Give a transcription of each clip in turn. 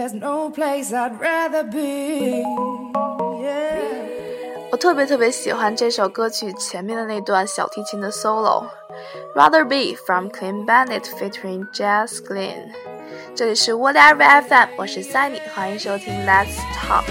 there's no place I'd rather be. Yeah. 我特别特别喜欢这首歌曲前面的那段小提琴的 solo，Rather Be from Clean Bandit featuring Jazz Glenn。这里是 Whatever FM，我是 Sunny，欢迎收听 Let's Talk。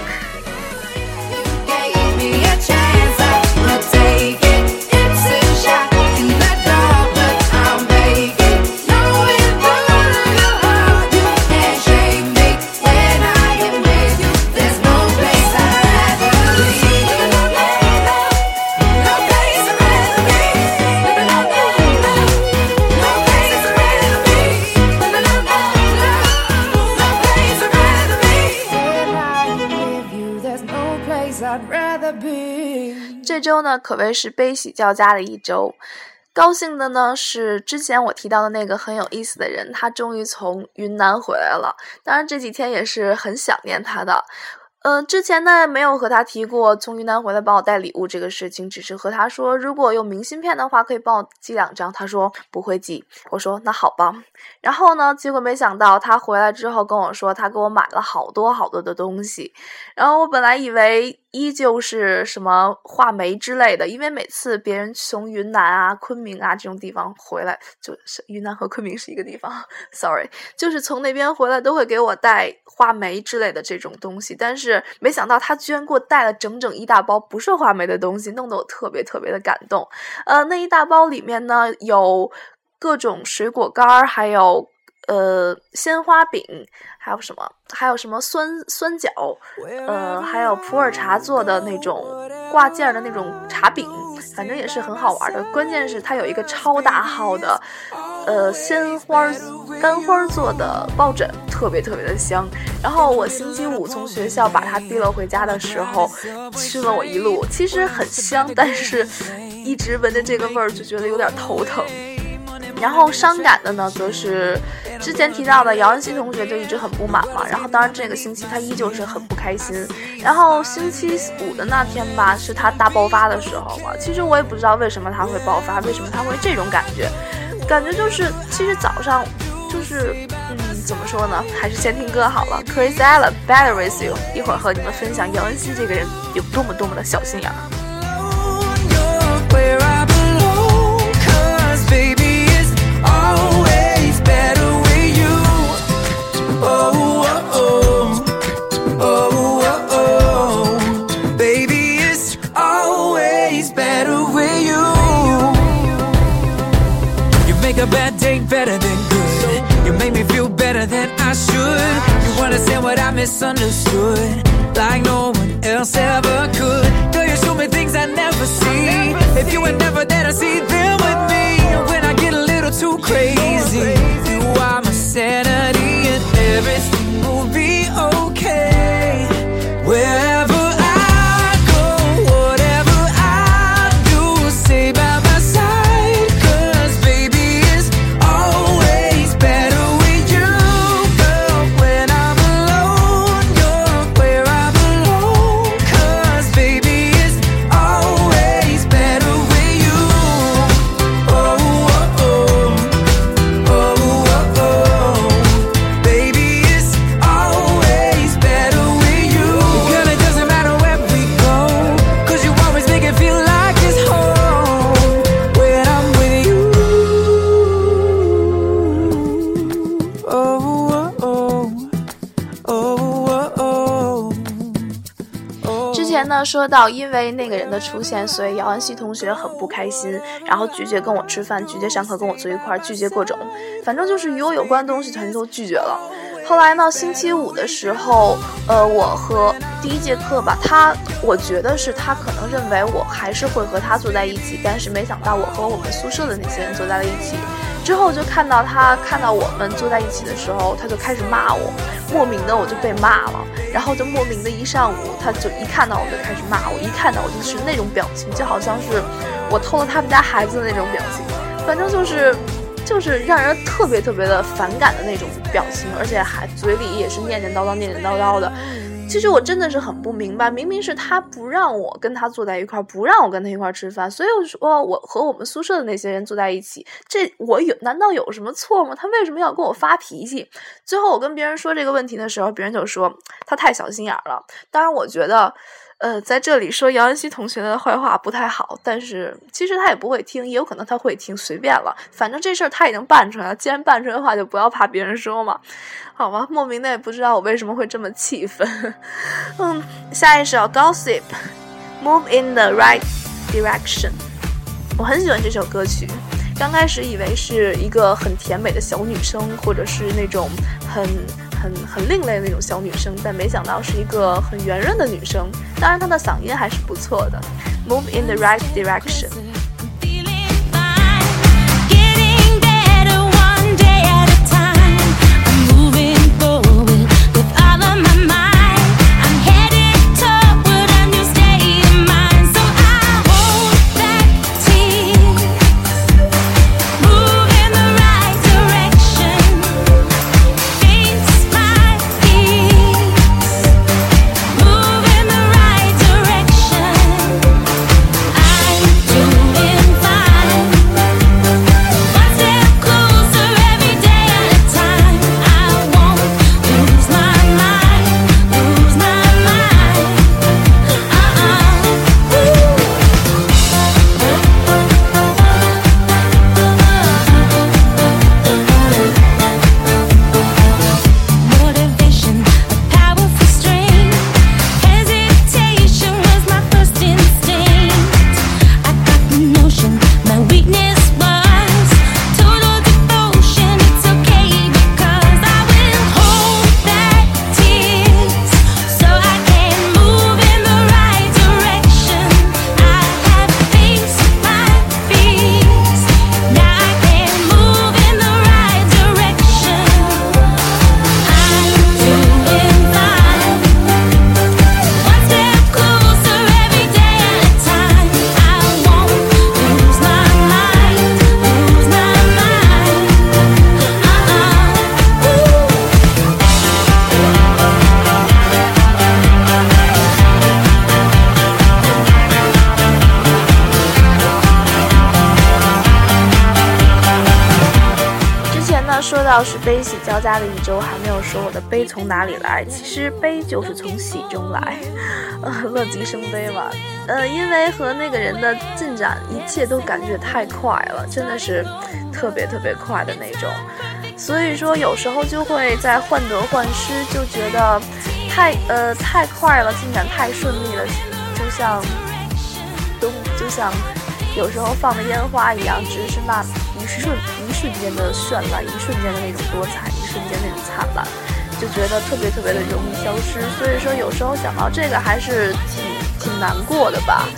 这周呢，可谓是悲喜交加的一周。高兴的呢是之前我提到的那个很有意思的人，他终于从云南回来了。当然这几天也是很想念他的。嗯、之前呢没有和他提过从云南回来帮我带礼物这个事情，只是和他说如果有明信片的话可以帮我寄两张。他说不会寄，我说那好吧。然后呢，结果没想到他回来之后跟我说他给我买了好多好多的东西，然后我本来以为依旧是什么话梅之类的，因为每次别人从云南啊、昆明啊这种地方回来，就是云南和昆明是一个地方，sorry，就是从那边回来都会给我带话梅之类的这种东西，但是没想到他居然给我带了整整一大包不是话梅的东西，弄得我特别特别的感动。呃，那一大包里面呢有各种水果干儿，还有呃鲜花饼，还有什么？还有什么酸酸角，呃，还有普洱茶做的那种挂件的那种茶饼，反正也是很好玩的。关键是它有一个超大号的，呃，鲜花干花做的抱枕，特别特别的香。然后我星期五从学校把它提了回家的时候，吃了我一路，其实很香，但是一直闻着这个味儿就觉得有点头疼。然后伤感的呢，则是之前提到的姚恩熙同学就一直很不满嘛。然后当然这个星期他依旧是很不开心。然后星期五的那天吧，是他大爆发的时候嘛。其实我也不知道为什么他会爆发，为什么他会这种感觉，感觉就是其实早上就是嗯怎么说呢？还是先听歌好了。Chris Ella Better With You，一会儿和你们分享姚恩熙这个人有多么多么的小心眼儿 understand what I misunderstood, like no one else ever could. Girl, you show me things I never see. If you were never there to see them with me, when I get a little too crazy, you are my sanity, 呢说到，因为那个人的出现，所以姚安熙同学很不开心，然后拒绝跟我吃饭，拒绝上课跟我坐一块儿，拒绝各种，反正就是与我有关的东西全都拒绝了。后来呢，星期五的时候，呃，我和第一节课吧，他我觉得是他可能认为我还是会和他坐在一起，但是没想到我和我们宿舍的那些人坐在了一起。之后就看到他看到我们坐在一起的时候，他就开始骂我，莫名的我就被骂了，然后就莫名的一上午，他就一看到我就开始骂我，一看到我就是那种表情，就好像是我偷了他们家孩子的那种表情，反正就是就是让人特别特别的反感的那种表情，而且还嘴里也是念念叨叨、念念叨叨的。其实我真的是很不明白，明明是他不让我跟他坐在一块儿，不让我跟他一块儿吃饭，所以我说我和我们宿舍的那些人坐在一起，这我有难道有什么错吗？他为什么要跟我发脾气？最后我跟别人说这个问题的时候，别人就说他太小心眼儿了。当然，我觉得。呃，在这里说姚安熙同学的坏话不太好，但是其实他也不会听，也有可能他会听，随便了。反正这事儿他已经办出来了，既然办出来的话，就不要怕别人说嘛，好吧？莫名的也不知道我为什么会这么气愤。嗯，下一首《Gossip》，Move in the Right Direction，我很喜欢这首歌曲。刚开始以为是一个很甜美的小女生，或者是那种很。很很另类的那种小女生，但没想到是一个很圆润的女生。当然，她的嗓音还是不错的。Move in the right direction。悲喜交加的一周，还没有说我的悲从哪里来。其实悲就是从喜中来，呃，乐极生悲嘛。呃，因为和那个人的进展，一切都感觉太快了，真的是特别特别快的那种。所以说，有时候就会在患得患失，就觉得太呃太快了，进展太顺利了，就像都就像有时候放的烟花一样，只是那一瞬一瞬间的绚烂，一瞬间的那种多彩，瞬间那种灿烂，就觉得特别特别的容易消失。所以说，有时候想到这个还是挺挺难过的吧，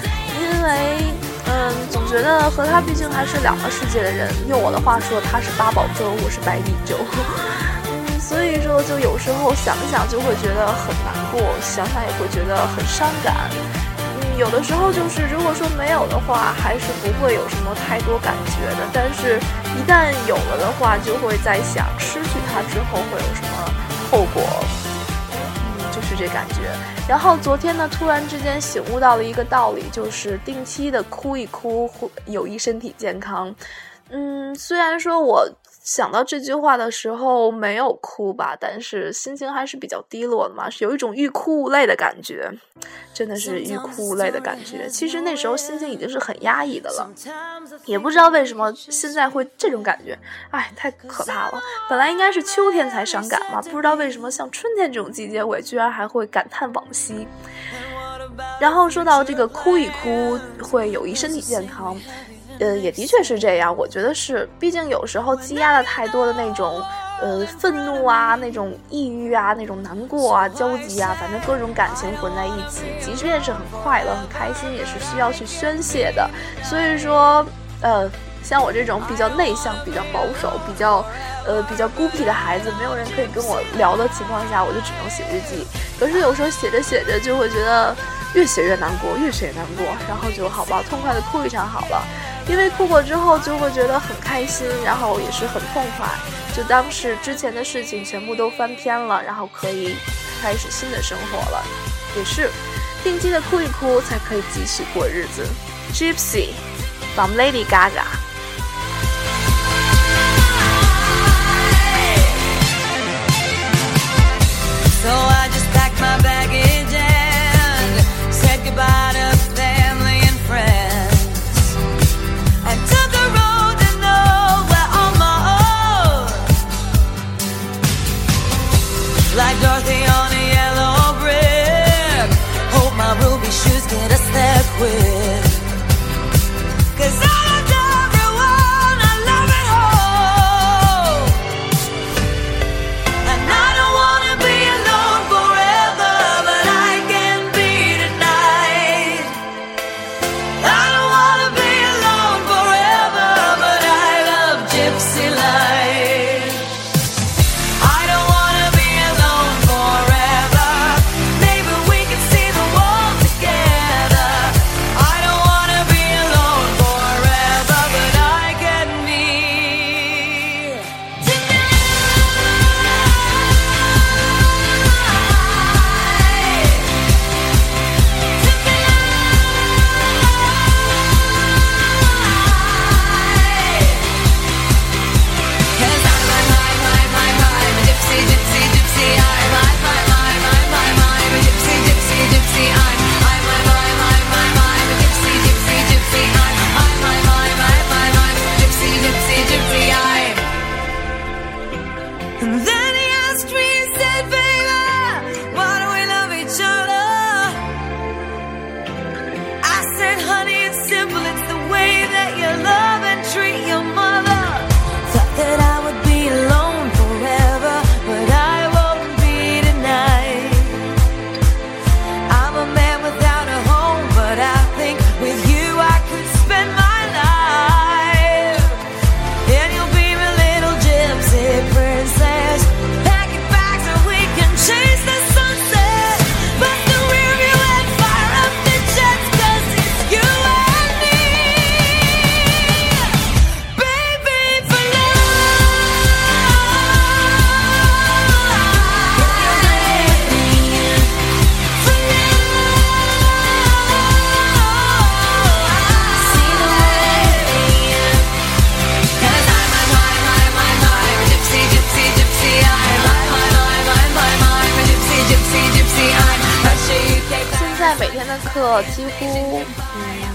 因为嗯，总觉得和他毕竟还是两个世界的人。用我的话说，他是八宝粥，我是白米粥。嗯，所以说就有时候想想就会觉得很难过，想想也会觉得很伤感。嗯，有的时候就是如果说没有的话，还是不会有什么太多感觉的。但是，一旦有了的话，就会在想失去它之后会有什么后果。嗯，就是这感觉。然后昨天呢，突然之间醒悟到了一个道理，就是定期的哭一哭，会有益身体健康。嗯，虽然说我想到这句话的时候没有哭吧，但是心情还是比较低落的嘛，是有一种欲哭无泪的感觉，真的是欲哭无泪的感觉。其实那时候心情已经是很压抑的了，也不知道为什么现在会这种感觉，哎，太可怕了。本来应该是秋天才伤感嘛，不知道为什么像春天这种季节，我居然还会感叹往昔。然后说到这个哭一哭会有益身体健康，呃，也的确是这样。我觉得是，毕竟有时候积压了太多的那种，呃，愤怒啊，那种抑郁啊，那种难过啊，焦急啊，反正各种感情混在一起，即便是很快乐、很开心，也是需要去宣泄的。所以说，呃，像我这种比较内向、比较保守、比较，呃，比较孤僻的孩子，没有人可以跟我聊的情况下，我就只能写日记。可是有时候写着写着，就会觉得越写越难过，越写越难过，然后就好吧，痛快的哭一场好了。因为哭过之后就会觉得很开心，然后也是很痛快，就当是之前的事情全部都翻篇了，然后可以开始新的生活了。也是，定期的哭一哭才可以继续过日子。Gypsy from Lady Gaga。So I just packed my baggage and said goodbye to Like Dorothy on a yellow brick. Hope my ruby shoes get us there quick. Cause I 课几乎，嗯，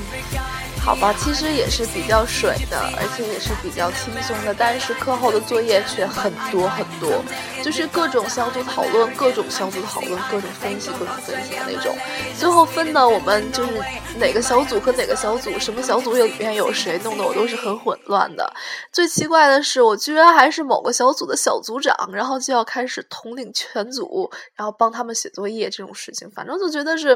好吧，其实也是比较水的，而且也是比较轻松的，但是课后的作业却很多很多，就是各种小组讨论，各种小组讨论，各种分析，各种分析的那种。最后分的我们就是哪个小组和哪个小组，什么小组里面有谁，弄得我都是很混乱的。最奇怪的是，我居然还是某个小组的小组长，然后就要开始统领全组，然后帮他们写作业这种事情，反正就觉得是，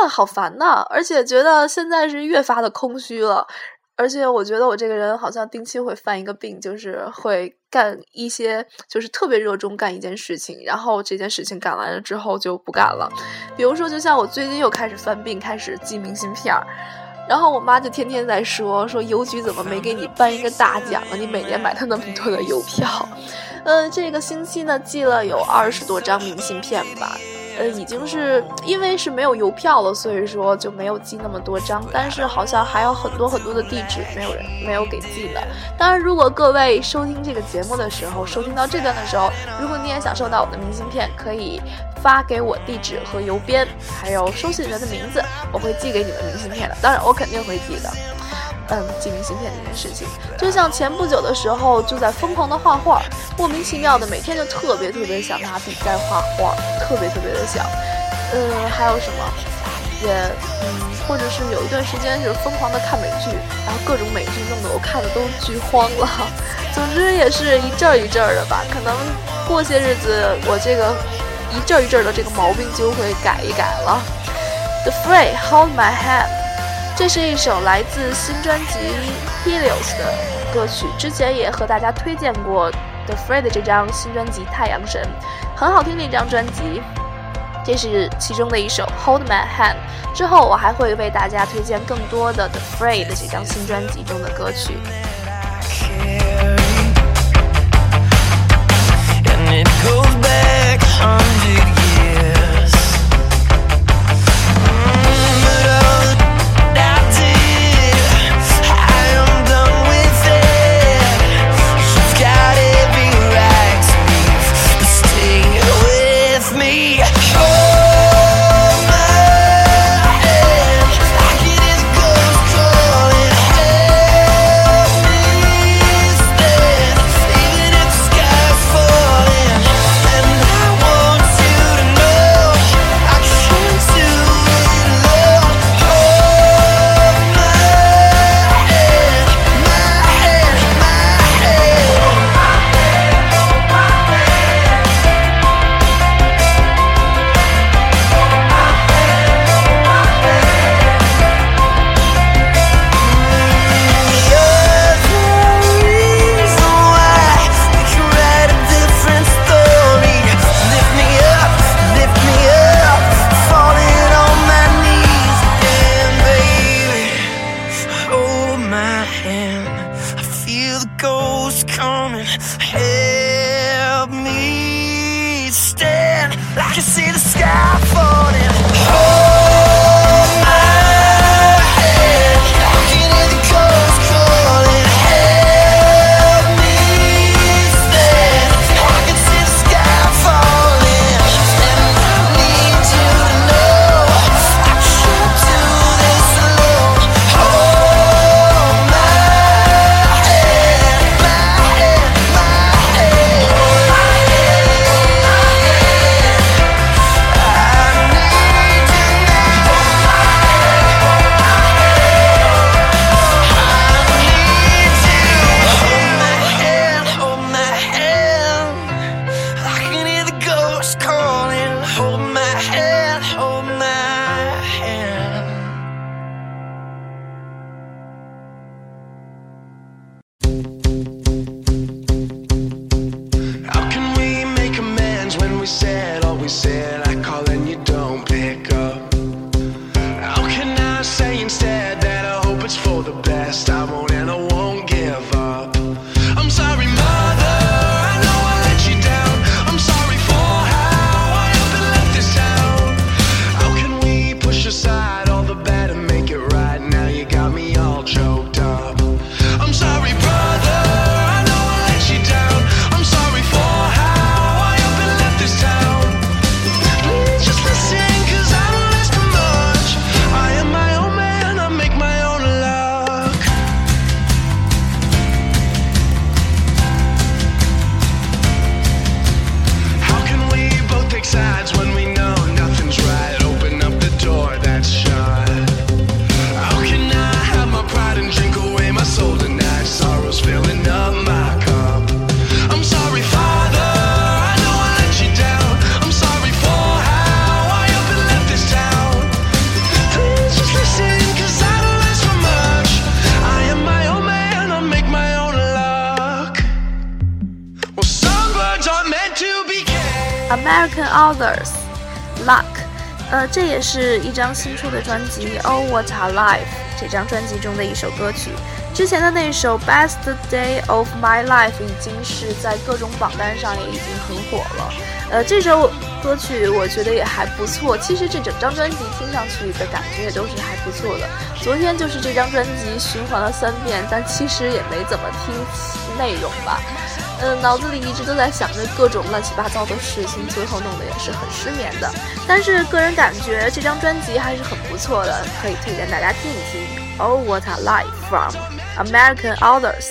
啊，好烦呐！而且觉得现在是越发的空虚了。而且我觉得我这个人好像定期会犯一个病，就是会干一些，就是特别热衷干一件事情，然后这件事情干完了之后就不干了。比如说，就像我最近又开始犯病，开始寄明信片儿。然后我妈就天天在说说邮局怎么没给你颁一个大奖啊？你每年买她那么多的邮票，嗯，这个星期呢寄了有二十多张明信片吧，已经是因为是没有邮票了，所以说就没有寄那么多张，但是好像还有很多很多的地址没有人没有给寄的。当然，如果各位收听这个节目的时候，收听到这段的时候，如果你也想收到我的明信片，可以发给我地址和邮编，还有收信人的名字，我会寄给你们明信片的。当然，我肯定会寄的。嗯，寄明信片这件事情，就像前不久的时候就在疯狂的画画，莫名其妙的每天就特别特别想拿笔在画画，特别特别的想。嗯，还有什么？也嗯，或者是有一段时间是疯狂的看美剧，然后各种美剧弄得我看的都剧荒了。总之也是一阵儿一阵儿的吧，可能过些日子我这个一阵儿一阵儿的这个毛病就会改一改了。The Free Hold My Hand。这是一首来自新专辑 Helios 的歌曲，之前也和大家推荐过 The Free 的这张新专辑《太阳神》，很好听的一张专辑。这是其中的一首 Hold My Hand。之后我还会为大家推荐更多的 The Free 的这张新专辑中的歌曲。And it goes back American Authors Luck，呃，这也是一张新出的专辑《Oh What a Life》这张专辑中的一首歌曲。之前的那首《Best Day of My Life》已经是在各种榜单上也已经很火了。呃，这首歌曲我觉得也还不错。其实这整张专辑听上去的感觉也都是还不错的。昨天就是这张专辑循环了三遍，但其实也没怎么听内容吧。嗯，脑子里一直都在想着各种乱七八糟的事情，最后弄得也是很失眠的。但是个人感觉这张专辑还是很不错的，可以推荐大家听一听。Oh What a Life from American Authors。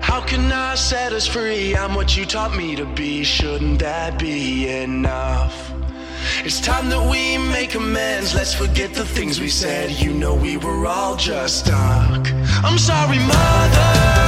How can I set us free? I'm what you taught me to be. Shouldn't that be enough? It's time that we make amends. Let's forget the things we said. You know we were all just stuck. I'm sorry, mother.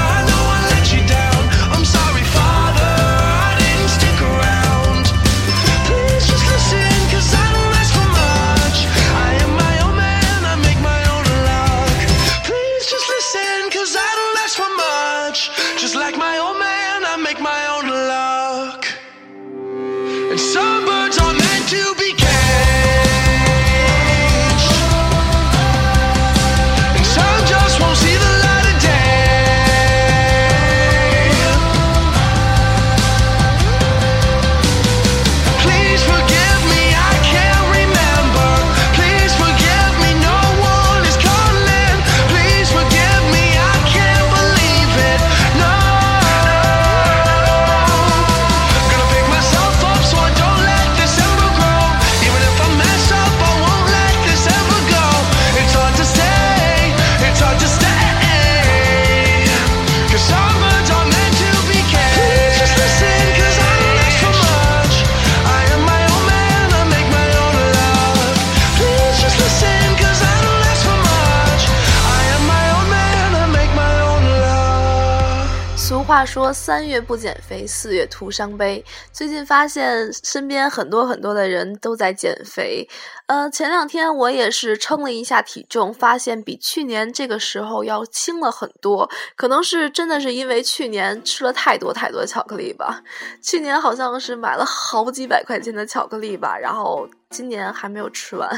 话说“三月不减肥，四月徒伤悲”。最近发现身边很多很多的人都在减肥。呃，前两天我也是称了一下体重，发现比去年这个时候要轻了很多。可能是真的是因为去年吃了太多太多巧克力吧。去年好像是买了好几百块钱的巧克力吧，然后今年还没有吃完，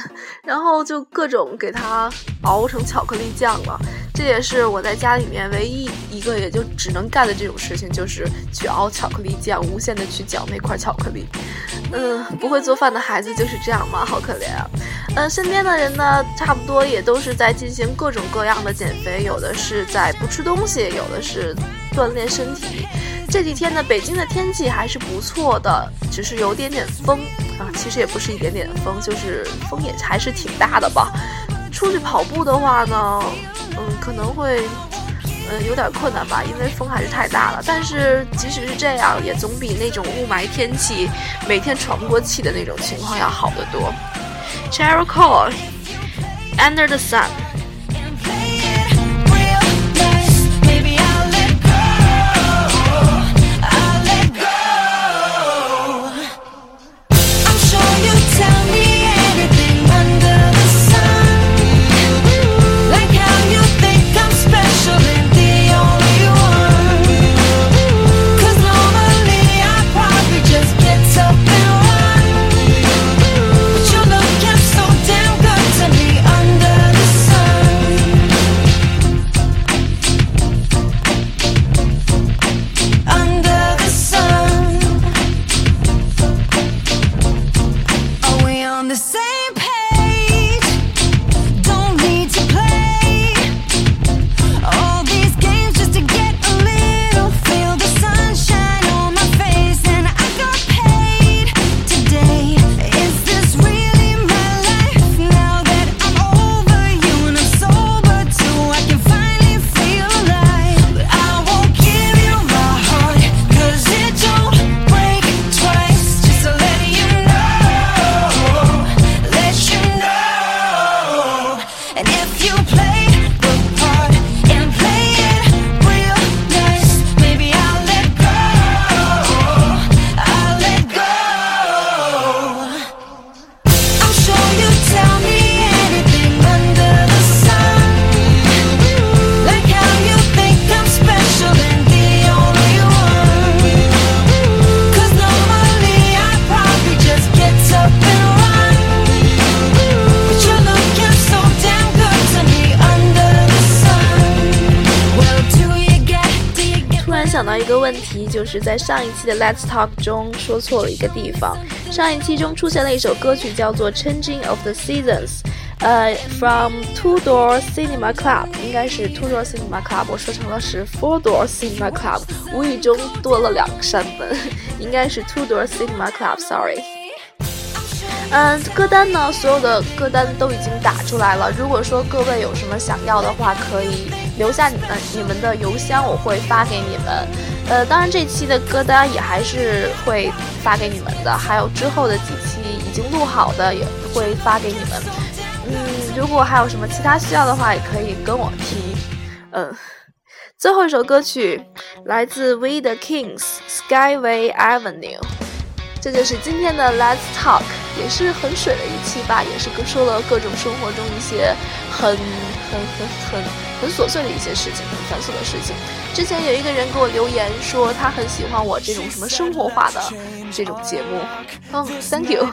然后就各种给它熬成巧克力酱了。这也是我在家里面唯一一个也就只能干的这种事情，就是去熬巧克力酱，无限的去搅那块巧克力。嗯，不会做饭的孩子就是这样嘛？好可怜啊。嗯，身边的人呢，差不多也都是在进行各种各样的减肥，有的是在不吃东西，有的是锻炼身体。这几天呢，北京的天气还是不错的，只是有点点风其实也不是一点点风，就是风也还是挺大的吧。出去跑步的话呢，嗯，可能会。嗯，有点困难吧，因为风还是太大了。但是即使是这样，也总比那种雾霾天气每天喘不过气的那种情况要好得多。Cheryl Cole, Under the Sun。就是在上一期的 Let's Talk 中说错了一个地方。上一期中出现了一首歌曲叫做《Changing of the Seasons》，呃，from Two Door Cinema Club，应该是 Two Door Cinema Club，我说成了是 Four Door Cinema Club，无意中多了两个山本，应该是 Two Door Cinema Club，sorry。嗯，歌单呢，所有的歌单都已经打出来了。如果说各位有什么想要的话，可以留下你们你们的邮箱，我会发给你们。呃，当然这期的歌单也还是会发给你们的，还有之后的几期已经录好的也会发给你们。嗯，如果还有什么其他需要的话，也可以跟我提。嗯，最后一首歌曲来自 We the Kings Skyway Avenue。这就是今天的 Let's Talk，也是很水的一期吧，也是说了各种生活中一些很很很很很琐碎的一些事情，很繁琐的事情。之前有一个人给我留言说他很喜欢我这种什么生活化的这种节目，哦、t h a n k you。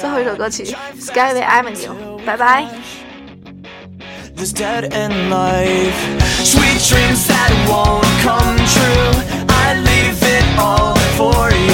最后一首歌曲 Skyway Avenue，拜拜。this dead end life. Sweet dreams that won't come true. I leave it all for you.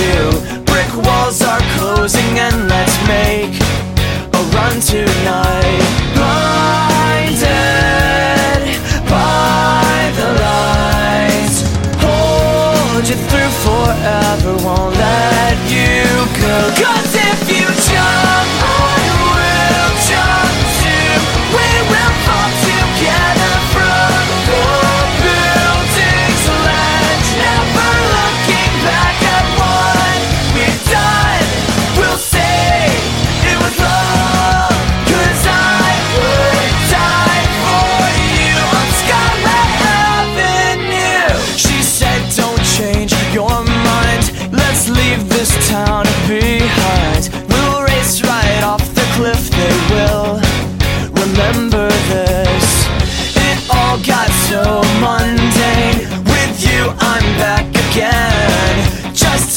back again. Just